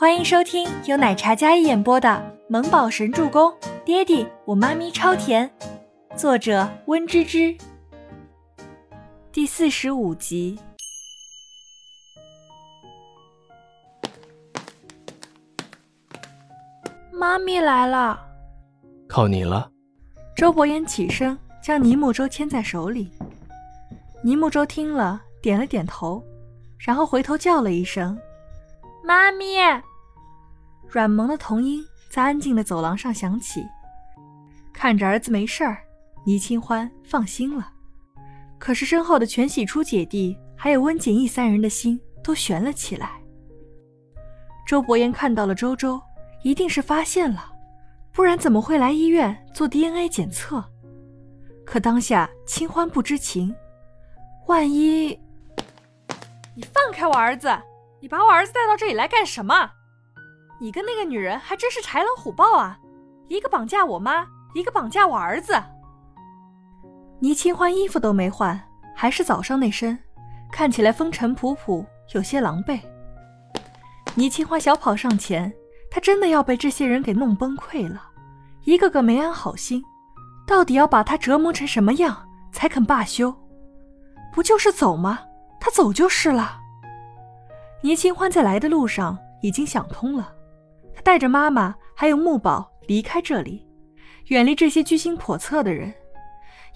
欢迎收听由奶茶嘉一演播的《萌宝神助攻》，爹地我妈咪超甜，作者温芝芝。第四十五集。妈咪来了，靠你了。周伯言起身，将尼木舟牵在手里。尼木舟听了，点了点头，然后回头叫了一声：“妈咪。”软萌的童音在安静的走廊上响起。看着儿子没事儿，倪清欢放心了。可是身后的全喜初姐弟还有温景逸三人的心都悬了起来。周伯言看到了周周，一定是发现了，不然怎么会来医院做 DNA 检测？可当下清欢不知情，万一……你放开我儿子！你把我儿子带到这里来干什么？你跟那个女人还真是豺狼虎豹啊！一个绑架我妈，一个绑架我儿子。倪清欢衣服都没换，还是早上那身，看起来风尘仆仆，有些狼狈。倪清欢小跑上前，她真的要被这些人给弄崩溃了，一个个没安好心，到底要把她折磨成什么样才肯罢休？不就是走吗？他走就是了。倪清欢在来的路上已经想通了。他带着妈妈还有木宝离开这里，远离这些居心叵测的人，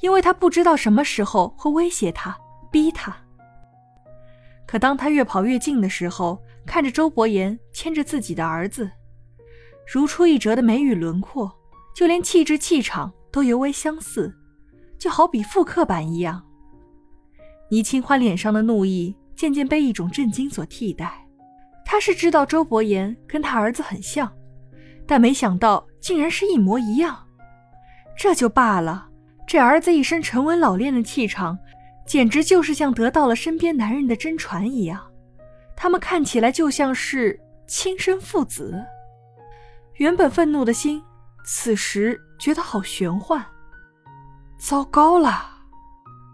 因为他不知道什么时候会威胁他、逼他。可当他越跑越近的时候，看着周伯言牵着自己的儿子，如出一辙的眉宇轮廓，就连气质气场都尤为相似，就好比复刻版一样。倪清欢脸上的怒意渐渐被一种震惊所替代。他是知道周伯言跟他儿子很像，但没想到竟然是一模一样。这就罢了，这儿子一身沉稳老练的气场，简直就是像得到了身边男人的真传一样。他们看起来就像是亲生父子。原本愤怒的心，此时觉得好玄幻。糟糕了！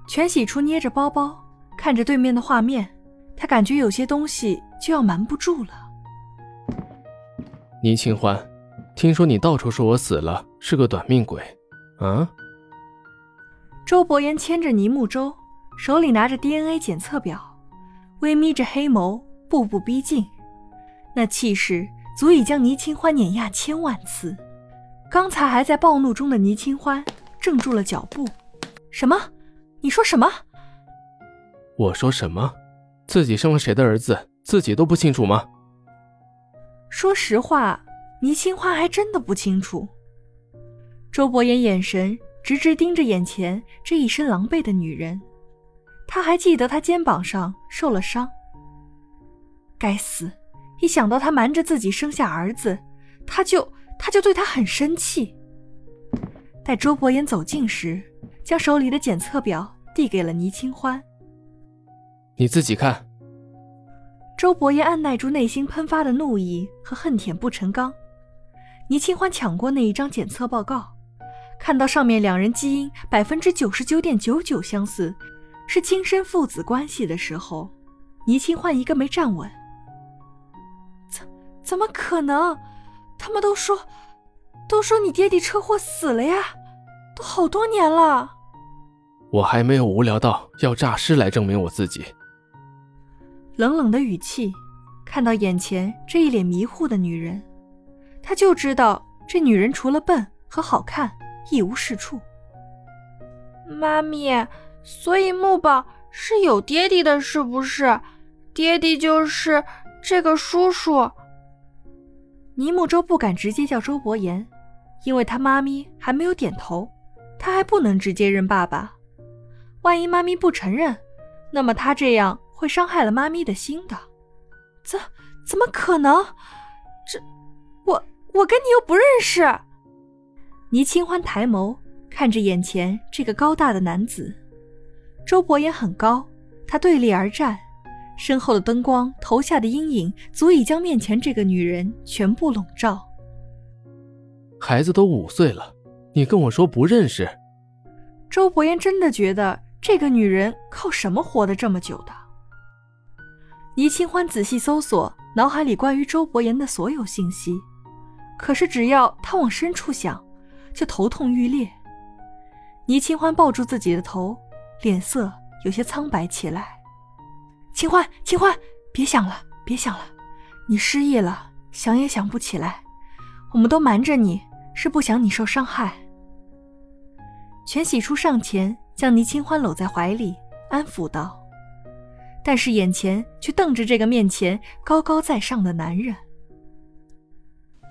全喜初捏着包包，看着对面的画面，他感觉有些东西。就要瞒不住了。倪清欢，听说你到处说我死了，是个短命鬼，啊？周伯言牵着倪木舟，手里拿着 DNA 检测表，微眯着黑眸，步步逼近，那气势足以将倪清欢碾压千万次。刚才还在暴怒中的倪清欢怔住了脚步。什么？你说什么？我说什么？自己生了谁的儿子？自己都不清楚吗？说实话，倪清欢还真的不清楚。周伯言眼神直直盯着眼前这一身狼狈的女人，他还记得她肩膀上受了伤。该死！一想到她瞒着自己生下儿子，他就他就对她很生气。待周伯言走近时，将手里的检测表递给了倪清欢：“你自己看。”周伯言按耐住内心喷发的怒意和恨铁不成钢。倪清欢抢过那一张检测报告，看到上面两人基因百分之九十九点九九相似，是亲生父子关系的时候，倪清欢一个没站稳。怎怎么可能？他们都说，都说你爹地车祸死了呀，都好多年了。我还没有无聊到要诈尸来证明我自己。冷冷的语气，看到眼前这一脸迷糊的女人，他就知道这女人除了笨和好看一无是处。妈咪，所以木宝是有爹地的，是不是？爹地就是这个叔叔。倪木舟不敢直接叫周伯言，因为他妈咪还没有点头，他还不能直接认爸爸。万一妈咪不承认，那么他这样。会伤害了妈咪的心的，怎怎么可能？这我我跟你又不认识。倪清欢抬眸看着眼前这个高大的男子，周伯言很高，他对立而站，身后的灯光投下的阴影足以将面前这个女人全部笼罩。孩子都五岁了，你跟我说不认识？周伯言真的觉得这个女人靠什么活得这么久的？倪清欢仔细搜索脑海里关于周伯言的所有信息，可是只要他往深处想，就头痛欲裂。倪清欢抱住自己的头，脸色有些苍白起来。清欢，清欢，别想了，别想了，你失忆了，想也想不起来。我们都瞒着你，是不想你受伤害。全喜初上前将倪清欢搂在怀里，安抚道。但是眼前却瞪着这个面前高高在上的男人，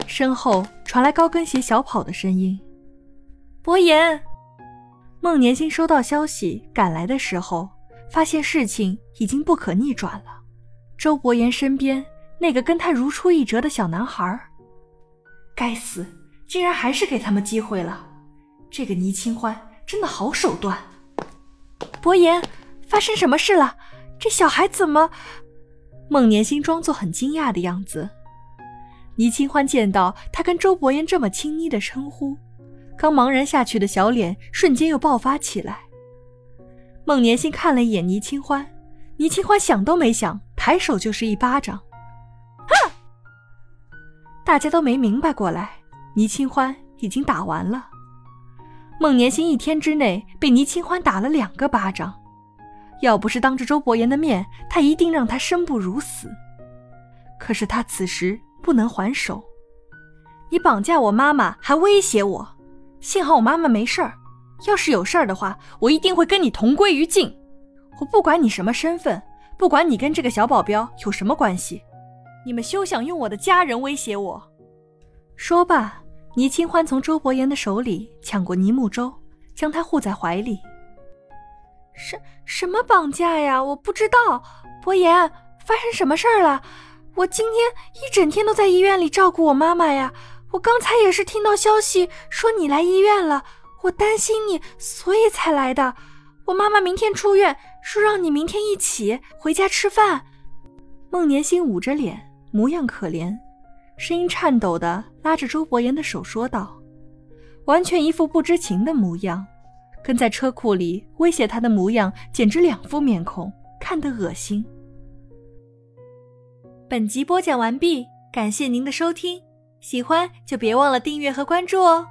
身后传来高跟鞋小跑的声音。伯言，孟年星收到消息赶来的时候，发现事情已经不可逆转了。周伯言身边那个跟他如出一辙的小男孩，该死，竟然还是给他们机会了。这个倪清欢真的好手段。伯言，发生什么事了？这小孩怎么？孟年心装作很惊讶的样子。倪清欢见到他跟周伯言这么亲昵的称呼，刚茫然下去的小脸瞬间又爆发起来。孟年心看了一眼倪清欢，倪清欢想都没想，抬手就是一巴掌。啊！大家都没明白过来，倪清欢已经打完了。孟年心一天之内被倪清欢打了两个巴掌。要不是当着周伯言的面，他一定让他生不如死。可是他此时不能还手。你绑架我妈妈，还威胁我，幸好我妈妈没事儿。要是有事儿的话，我一定会跟你同归于尽。我不管你什么身份，不管你跟这个小保镖有什么关系，你们休想用我的家人威胁我。说罢，倪清欢从周伯言的手里抢过倪木舟，将他护在怀里。什什么绑架呀？我不知道，伯言，发生什么事儿了？我今天一整天都在医院里照顾我妈妈呀。我刚才也是听到消息说你来医院了，我担心你，所以才来的。我妈妈明天出院，说让你明天一起回家吃饭。孟年心捂着脸，模样可怜，声音颤抖的拉着周伯言的手说道，完全一副不知情的模样。跟在车库里威胁他的模样，简直两副面孔，看得恶心。本集播讲完毕，感谢您的收听，喜欢就别忘了订阅和关注哦。